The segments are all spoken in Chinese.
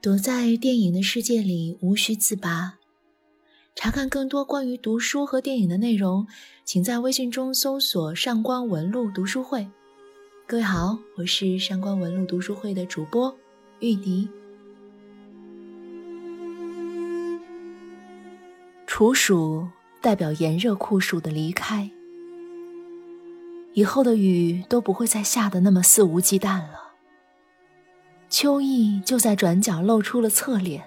躲在电影的世界里，无需自拔。查看更多关于读书和电影的内容，请在微信中搜索“上官文露读书会”。各位好，我是上官文露读书会的主播玉笛。处暑代表炎热酷暑的离开，以后的雨都不会再下得那么肆无忌惮了。秋意就在转角露出了侧脸，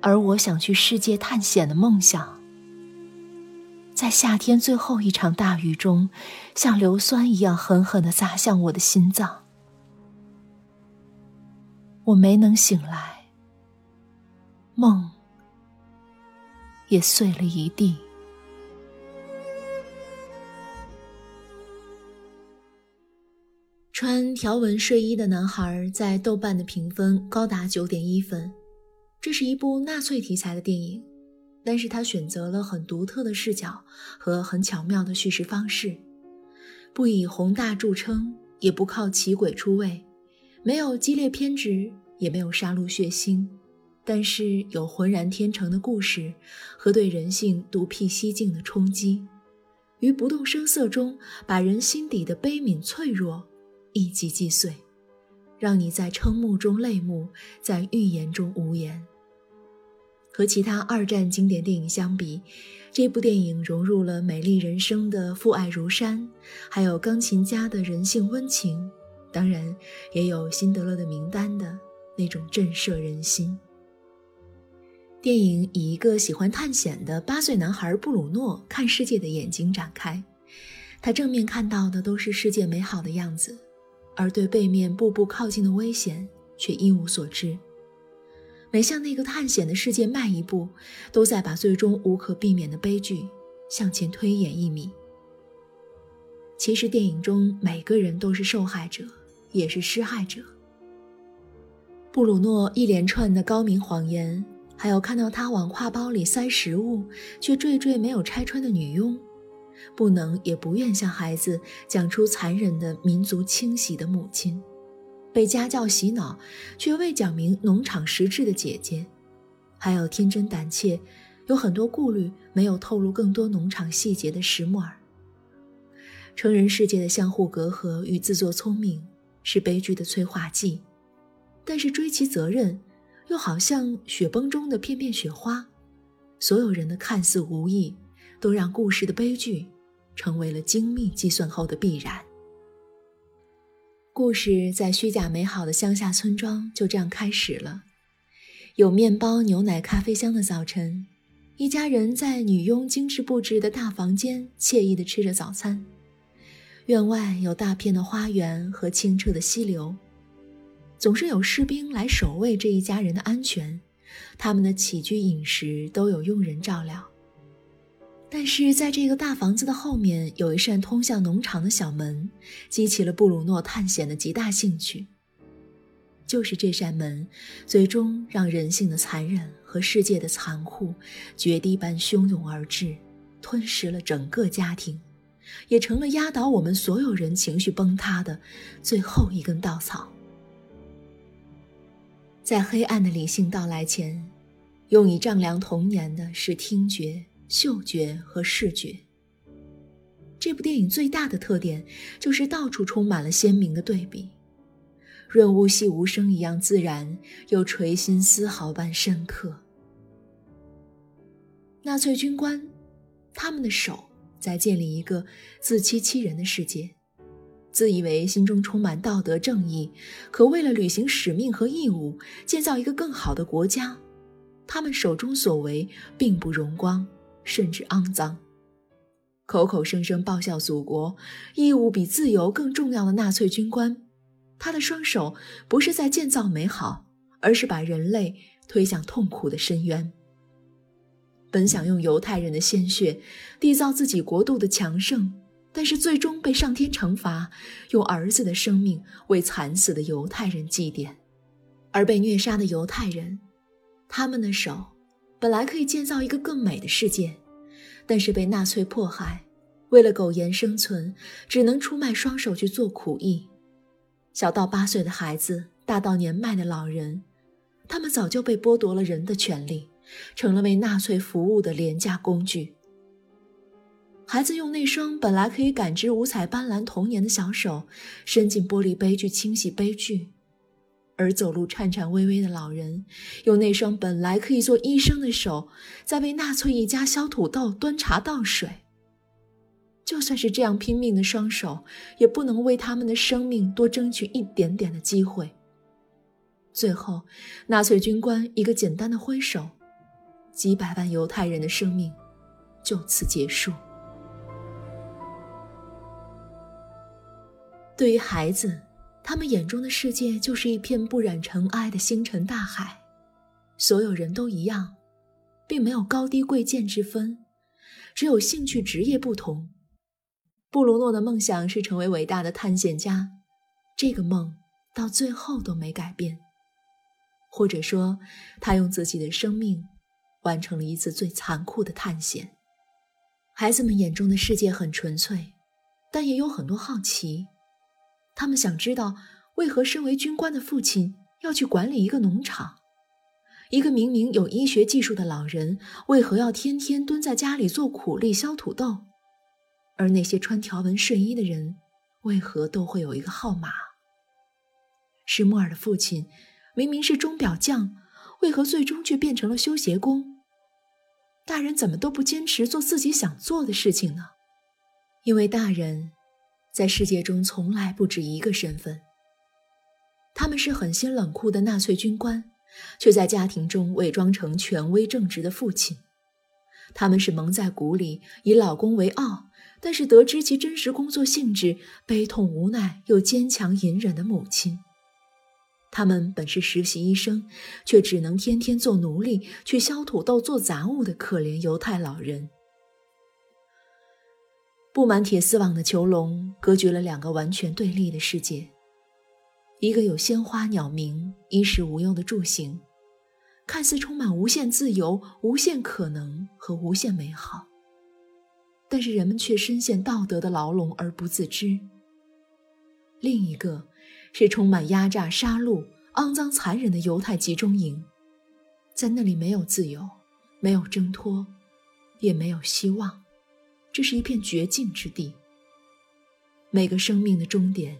而我想去世界探险的梦想，在夏天最后一场大雨中，像硫酸一样狠狠的砸向我的心脏。我没能醒来，梦。也碎了一地。穿条纹睡衣的男孩在豆瓣的评分高达九点一分。这是一部纳粹题材的电影，但是他选择了很独特的视角和很巧妙的叙事方式，不以宏大著称，也不靠奇诡出位，没有激烈偏执，也没有杀戮血腥。但是有浑然天成的故事和对人性独辟蹊径的冲击，于不动声色中把人心底的悲悯脆弱一击击碎，让你在瞠目中泪目，在欲言中无言。和其他二战经典电影相比，这部电影融入了美丽人生的父爱如山，还有钢琴家的人性温情，当然也有辛德勒的名单的那种震慑人心。电影以一个喜欢探险的八岁男孩布鲁诺看世界的眼睛展开，他正面看到的都是世界美好的样子，而对背面步步靠近的危险却一无所知。每向那个探险的世界迈一步，都在把最终无可避免的悲剧向前推演一米。其实电影中每个人都是受害者，也是施害者。布鲁诺一连串的高明谎言。还有看到他往挎包里塞食物，却惴惴没有拆穿的女佣，不能也不愿向孩子讲出残忍的民族清洗的母亲，被家教洗脑却未讲明农场实质的姐姐，还有天真胆怯，有很多顾虑没有透露更多农场细节的石木尔。成人世界的相互隔阂与自作聪明是悲剧的催化剂，但是追其责任。又好像雪崩中的片片雪花，所有人的看似无意，都让故事的悲剧成为了精密计算后的必然。故事在虚假美好的乡下村庄就这样开始了。有面包、牛奶、咖啡香的早晨，一家人在女佣精致布置的大房间惬意地吃着早餐。院外有大片的花园和清澈的溪流。总是有士兵来守卫这一家人的安全，他们的起居饮食都有佣人照料。但是在这个大房子的后面，有一扇通向农场的小门，激起了布鲁诺探险的极大兴趣。就是这扇门，最终让人性的残忍和世界的残酷，决堤般汹涌而至，吞噬了整个家庭，也成了压倒我们所有人情绪崩塌的最后一根稻草。在黑暗的理性到来前，用以丈量童年的是听觉、嗅觉和视觉。这部电影最大的特点就是到处充满了鲜明的对比，润物细无声一样自然，又垂心丝毫般深刻。纳粹军官，他们的手在建立一个自欺欺人的世界。自以为心中充满道德正义，可为了履行使命和义务，建造一个更好的国家，他们手中所为并不荣光，甚至肮脏。口口声声报效祖国、义务比自由更重要的纳粹军官，他的双手不是在建造美好，而是把人类推向痛苦的深渊。本想用犹太人的鲜血缔造自己国度的强盛。但是最终被上天惩罚，用儿子的生命为惨死的犹太人祭奠，而被虐杀的犹太人，他们的手本来可以建造一个更美的世界，但是被纳粹迫害，为了苟延生存，只能出卖双手去做苦役。小到八岁的孩子大到年迈的老人，他们早就被剥夺了人的权利，成了为纳粹服务的廉价工具。孩子用那双本来可以感知五彩斑斓童年的小手，伸进玻璃杯去清洗杯具；而走路颤颤巍巍的老人，用那双本来可以做医生的手，在为纳粹一家削土豆、端茶倒水。就算是这样拼命的双手，也不能为他们的生命多争取一点点的机会。最后，纳粹军官一个简单的挥手，几百万犹太人的生命就此结束。对于孩子，他们眼中的世界就是一片不染尘埃的星辰大海，所有人都一样，并没有高低贵贱之分，只有兴趣职业不同。布鲁诺的梦想是成为伟大的探险家，这个梦到最后都没改变，或者说，他用自己的生命完成了一次最残酷的探险。孩子们眼中的世界很纯粹，但也有很多好奇。他们想知道，为何身为军官的父亲要去管理一个农场？一个明明有医学技术的老人，为何要天天蹲在家里做苦力削土豆？而那些穿条纹睡衣的人，为何都会有一个号码？施莫尔的父亲明明是钟表匠，为何最终却变成了修鞋工？大人怎么都不坚持做自己想做的事情呢？因为大人。在世界中，从来不止一个身份。他们是狠心冷酷的纳粹军官，却在家庭中伪装成权威正直的父亲；他们是蒙在鼓里，以老公为傲，但是得知其真实工作性质，悲痛无奈又坚强隐忍的母亲；他们本是实习医生，却只能天天做奴隶，去削土豆、做杂物的可怜犹太老人。布满铁丝网的囚笼隔绝了两个完全对立的世界：一个有鲜花、鸟鸣、衣食无忧的住行，看似充满无限自由、无限可能和无限美好；但是人们却深陷道德的牢笼而不自知。另一个是充满压榨、杀戮、肮脏、残忍的犹太集中营，在那里没有自由，没有挣脱，也没有希望。这是一片绝境之地。每个生命的终点，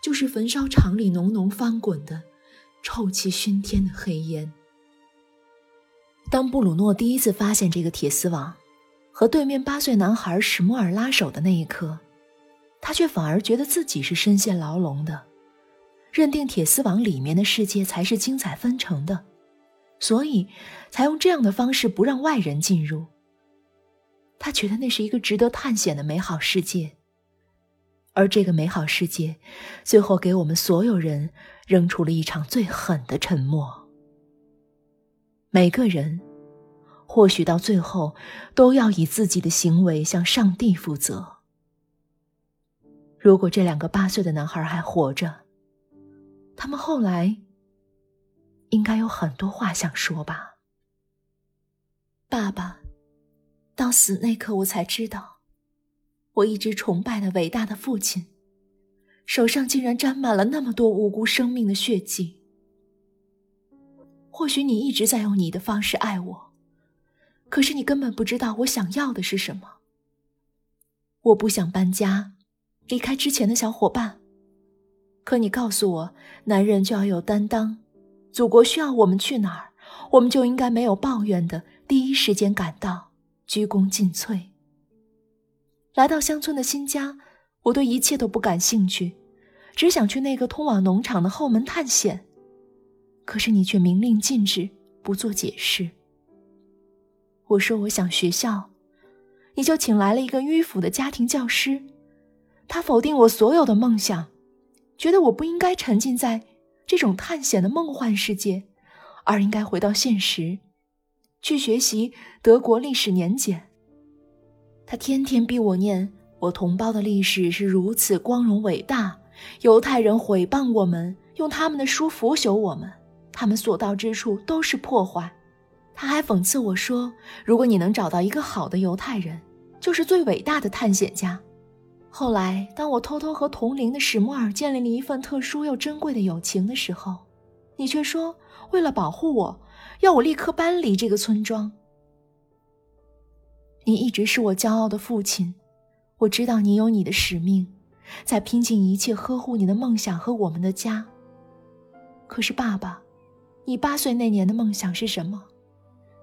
就是焚烧厂里浓浓翻滚的、臭气熏天的黑烟。当布鲁诺第一次发现这个铁丝网，和对面八岁男孩史莫尔拉手的那一刻，他却反而觉得自己是深陷牢笼的，认定铁丝网里面的世界才是精彩纷呈的，所以才用这样的方式不让外人进入。他觉得那是一个值得探险的美好世界，而这个美好世界，最后给我们所有人扔出了一场最狠的沉默。每个人，或许到最后都要以自己的行为向上帝负责。如果这两个八岁的男孩还活着，他们后来应该有很多话想说吧，爸爸。到死那刻，我才知道，我一直崇拜的伟大的父亲，手上竟然沾满了那么多无辜生命的血迹。或许你一直在用你的方式爱我，可是你根本不知道我想要的是什么。我不想搬家，离开之前的小伙伴。可你告诉我，男人就要有担当，祖国需要我们去哪儿，我们就应该没有抱怨的第一时间赶到。鞠躬尽瘁。来到乡村的新家，我对一切都不感兴趣，只想去那个通往农场的后门探险。可是你却明令禁止，不做解释。我说我想学校，你就请来了一个迂腐的家庭教师，他否定我所有的梦想，觉得我不应该沉浸在这种探险的梦幻世界，而应该回到现实。去学习德国历史年鉴。他天天逼我念我同胞的历史是如此光荣伟大，犹太人毁谤我们，用他们的书腐朽我们，他们所到之处都是破坏。他还讽刺我说：“如果你能找到一个好的犹太人，就是最伟大的探险家。”后来，当我偷偷和同龄的史莫尔建立了一份特殊又珍贵的友情的时候，你却说为了保护我，要我立刻搬离这个村庄。你一直是我骄傲的父亲，我知道你有你的使命，在拼尽一切呵护你的梦想和我们的家。可是，爸爸，你八岁那年的梦想是什么？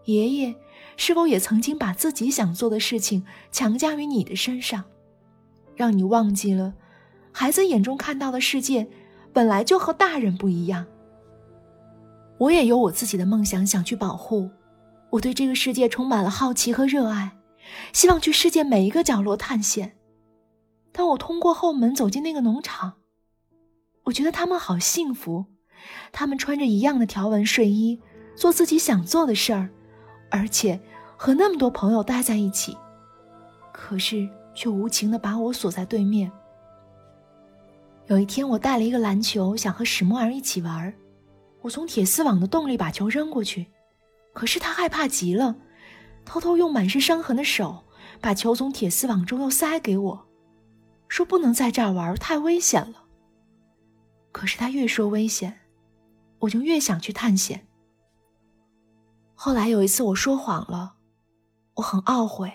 爷爷是否也曾经把自己想做的事情强加于你的身上？让你忘记了，孩子眼中看到的世界本来就和大人不一样。我也有我自己的梦想，想去保护。我对这个世界充满了好奇和热爱，希望去世界每一个角落探险。当我通过后门走进那个农场，我觉得他们好幸福，他们穿着一样的条纹睡衣，做自己想做的事儿，而且和那么多朋友待在一起。可是。却无情地把我锁在对面。有一天，我带了一个篮球，想和史莫尔一起玩儿。我从铁丝网的洞里把球扔过去，可是他害怕极了，偷偷用满是伤痕的手把球从铁丝网中又塞给我，说不能在这儿玩，太危险了。可是他越说危险，我就越想去探险。后来有一次我说谎了，我很懊悔。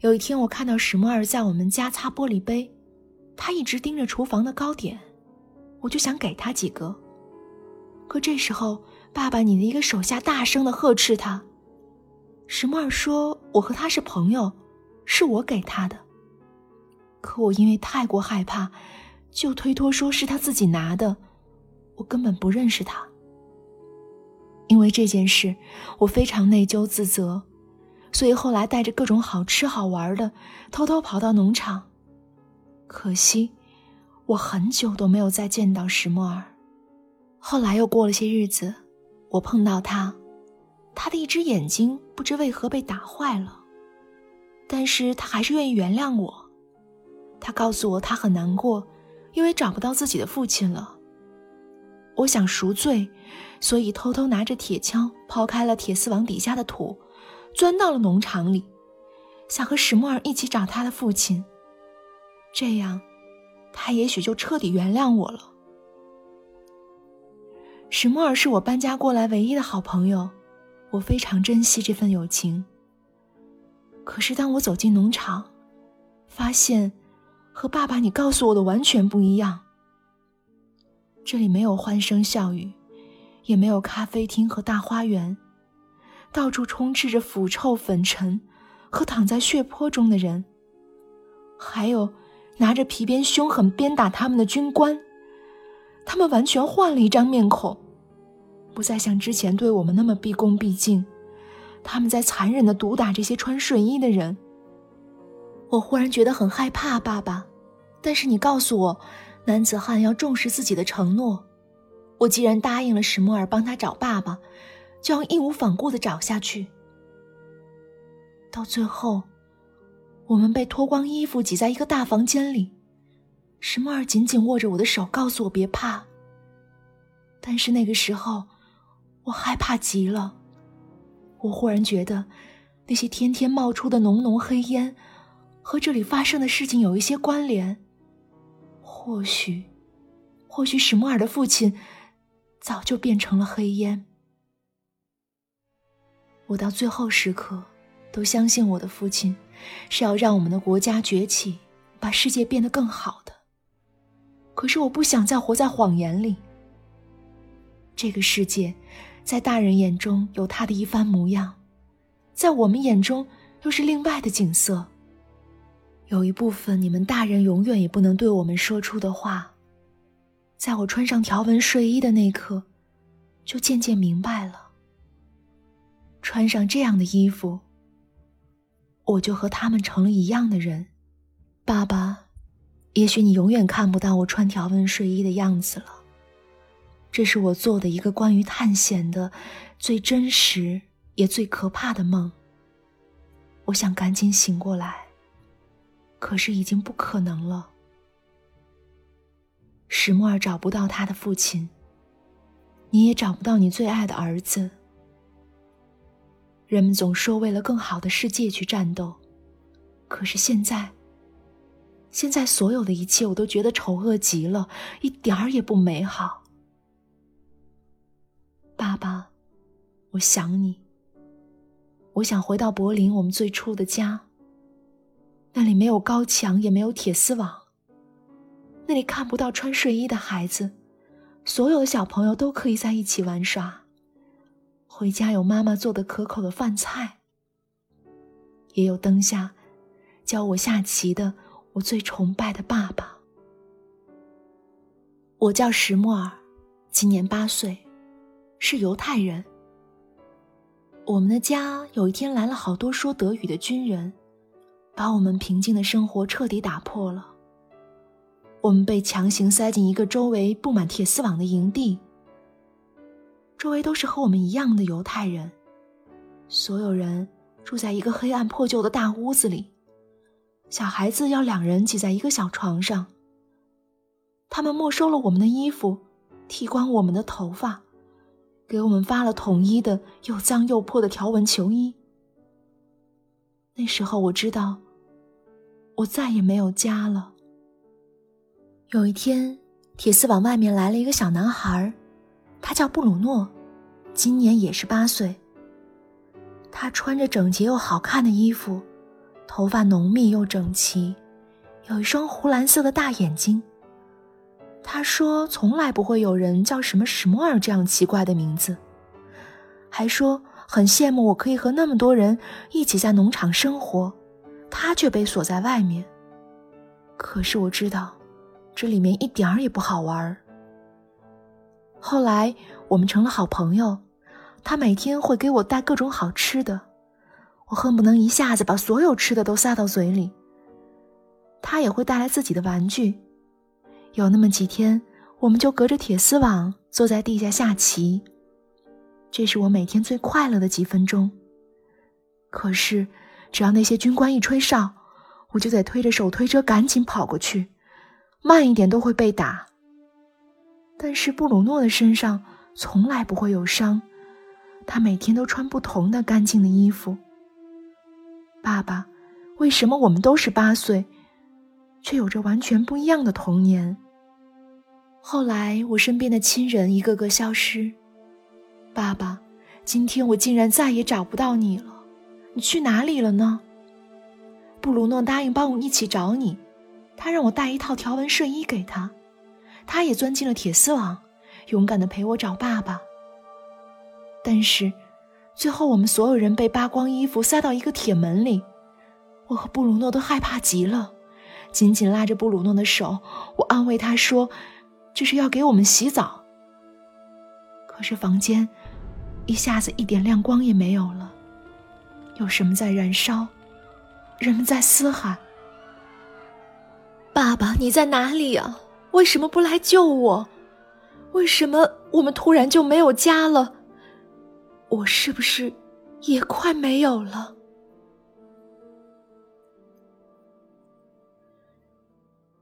有一天，我看到史莫尔在我们家擦玻璃杯，他一直盯着厨房的糕点，我就想给他几个。可这时候，爸爸你的一个手下大声的呵斥他。史莫尔说：“我和他是朋友，是我给他的。”可我因为太过害怕，就推脱说是他自己拿的，我根本不认识他。因为这件事，我非常内疚自责。所以后来带着各种好吃好玩的，偷偷跑到农场。可惜，我很久都没有再见到史莫尔。后来又过了些日子，我碰到他，他的一只眼睛不知为何被打坏了，但是他还是愿意原谅我。他告诉我他很难过，因为找不到自己的父亲了。我想赎罪，所以偷偷拿着铁锹刨开了铁丝网底下的土。钻到了农场里，想和史莫尔一起找他的父亲。这样，他也许就彻底原谅我了。史莫尔是我搬家过来唯一的好朋友，我非常珍惜这份友情。可是，当我走进农场，发现和爸爸你告诉我的完全不一样。这里没有欢声笑语，也没有咖啡厅和大花园。到处充斥着腐臭、粉尘和躺在血泊中的人，还有拿着皮鞭凶狠鞭打他们的军官。他们完全换了一张面孔，不再像之前对我们那么毕恭毕敬。他们在残忍地毒打这些穿睡衣的人。我忽然觉得很害怕，爸爸。但是你告诉我，男子汉要重视自己的承诺。我既然答应了史莫尔帮他找爸爸。就要义无反顾的找下去，到最后，我们被脱光衣服挤在一个大房间里，史莫尔紧紧握着我的手，告诉我别怕。但是那个时候，我害怕极了。我忽然觉得，那些天天冒出的浓浓黑烟，和这里发生的事情有一些关联。或许，或许史莫尔的父亲，早就变成了黑烟。我到最后时刻，都相信我的父亲是要让我们的国家崛起，把世界变得更好的。可是我不想再活在谎言里。这个世界，在大人眼中有他的一番模样，在我们眼中又是另外的景色。有一部分你们大人永远也不能对我们说出的话，在我穿上条纹睡衣的那刻，就渐渐明白了。穿上这样的衣服，我就和他们成了一样的人。爸爸，也许你永远看不到我穿条纹睡衣的样子了。这是我做的一个关于探险的最真实也最可怕的梦。我想赶紧醒过来，可是已经不可能了。史莫尔找不到他的父亲，你也找不到你最爱的儿子。人们总说为了更好的世界去战斗，可是现在，现在所有的一切，我都觉得丑恶极了，一点儿也不美好。爸爸，我想你。我想回到柏林，我们最初的家。那里没有高墙，也没有铁丝网。那里看不到穿睡衣的孩子，所有的小朋友都可以在一起玩耍。回家有妈妈做的可口的饭菜，也有灯下教我下棋的我最崇拜的爸爸。我叫石莫尔，今年八岁，是犹太人。我们的家有一天来了好多说德语的军人，把我们平静的生活彻底打破了。我们被强行塞进一个周围布满铁丝网的营地，周围都是和我们一样的犹太人，所有人住在一个黑暗破旧的大屋子里，小孩子要两人挤在一个小床上。他们没收了我们的衣服，剃光我们的头发。给我们发了统一的又脏又破的条纹球衣。那时候我知道，我再也没有家了。有一天，铁丝网外面来了一个小男孩，他叫布鲁诺，今年也是八岁。他穿着整洁又好看的衣服，头发浓密又整齐，有一双湖蓝色的大眼睛。他说：“从来不会有人叫什么史莫尔这样奇怪的名字。”还说很羡慕我可以和那么多人一起在农场生活，他却被锁在外面。可是我知道，这里面一点儿也不好玩。后来我们成了好朋友，他每天会给我带各种好吃的，我恨不能一下子把所有吃的都塞到嘴里。他也会带来自己的玩具。有那么几天，我们就隔着铁丝网坐在地下下棋，这是我每天最快乐的几分钟。可是，只要那些军官一吹哨，我就得推着手推车赶紧跑过去，慢一点都会被打。但是布鲁诺的身上从来不会有伤，他每天都穿不同的干净的衣服。爸爸，为什么我们都是八岁，却有着完全不一样的童年？后来，我身边的亲人一个个消失。爸爸，今天我竟然再也找不到你了，你去哪里了呢？布鲁诺答应帮我一起找你，他让我带一套条纹睡衣给他，他也钻进了铁丝网，勇敢的陪我找爸爸。但是，最后我们所有人被扒光衣服塞到一个铁门里，我和布鲁诺都害怕极了，紧紧拉着布鲁诺的手，我安慰他说。这是要给我们洗澡。可是房间一下子一点亮光也没有了，有什么在燃烧？人们在嘶喊：“爸爸，你在哪里呀？为什么不来救我？为什么我们突然就没有家了？我是不是也快没有了？”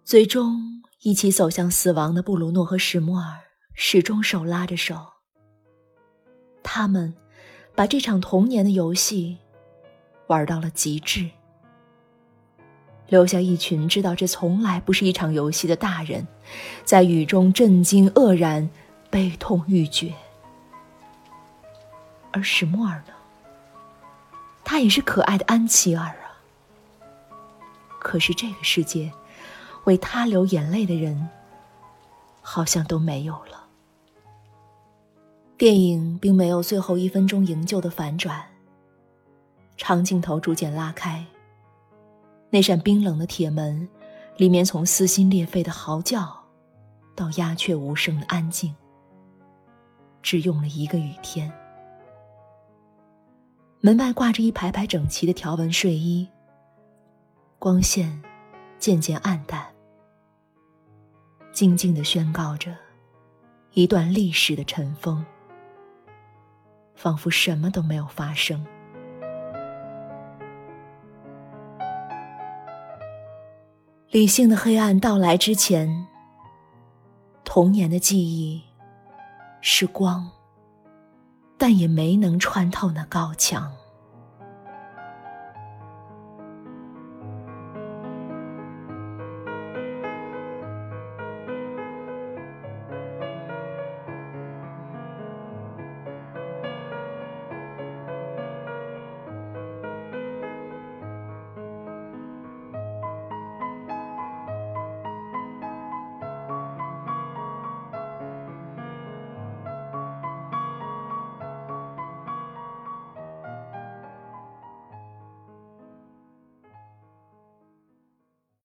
最终。一起走向死亡的布鲁诺和史莫尔始终手拉着手。他们把这场童年的游戏玩到了极致，留下一群知道这从来不是一场游戏的大人，在雨中震惊、愕然、悲痛欲绝。而史莫尔呢？他也是可爱的安琪儿啊。可是这个世界。为他流眼泪的人，好像都没有了。电影并没有最后一分钟营救的反转。长镜头逐渐拉开，那扇冰冷的铁门，里面从撕心裂肺的嚎叫，到鸦雀无声的安静，只用了一个雨天。门外挂着一排排整齐的条纹睡衣，光线渐渐暗淡。静静的宣告着一段历史的尘封，仿佛什么都没有发生。理性的黑暗到来之前，童年的记忆是光，但也没能穿透那高墙。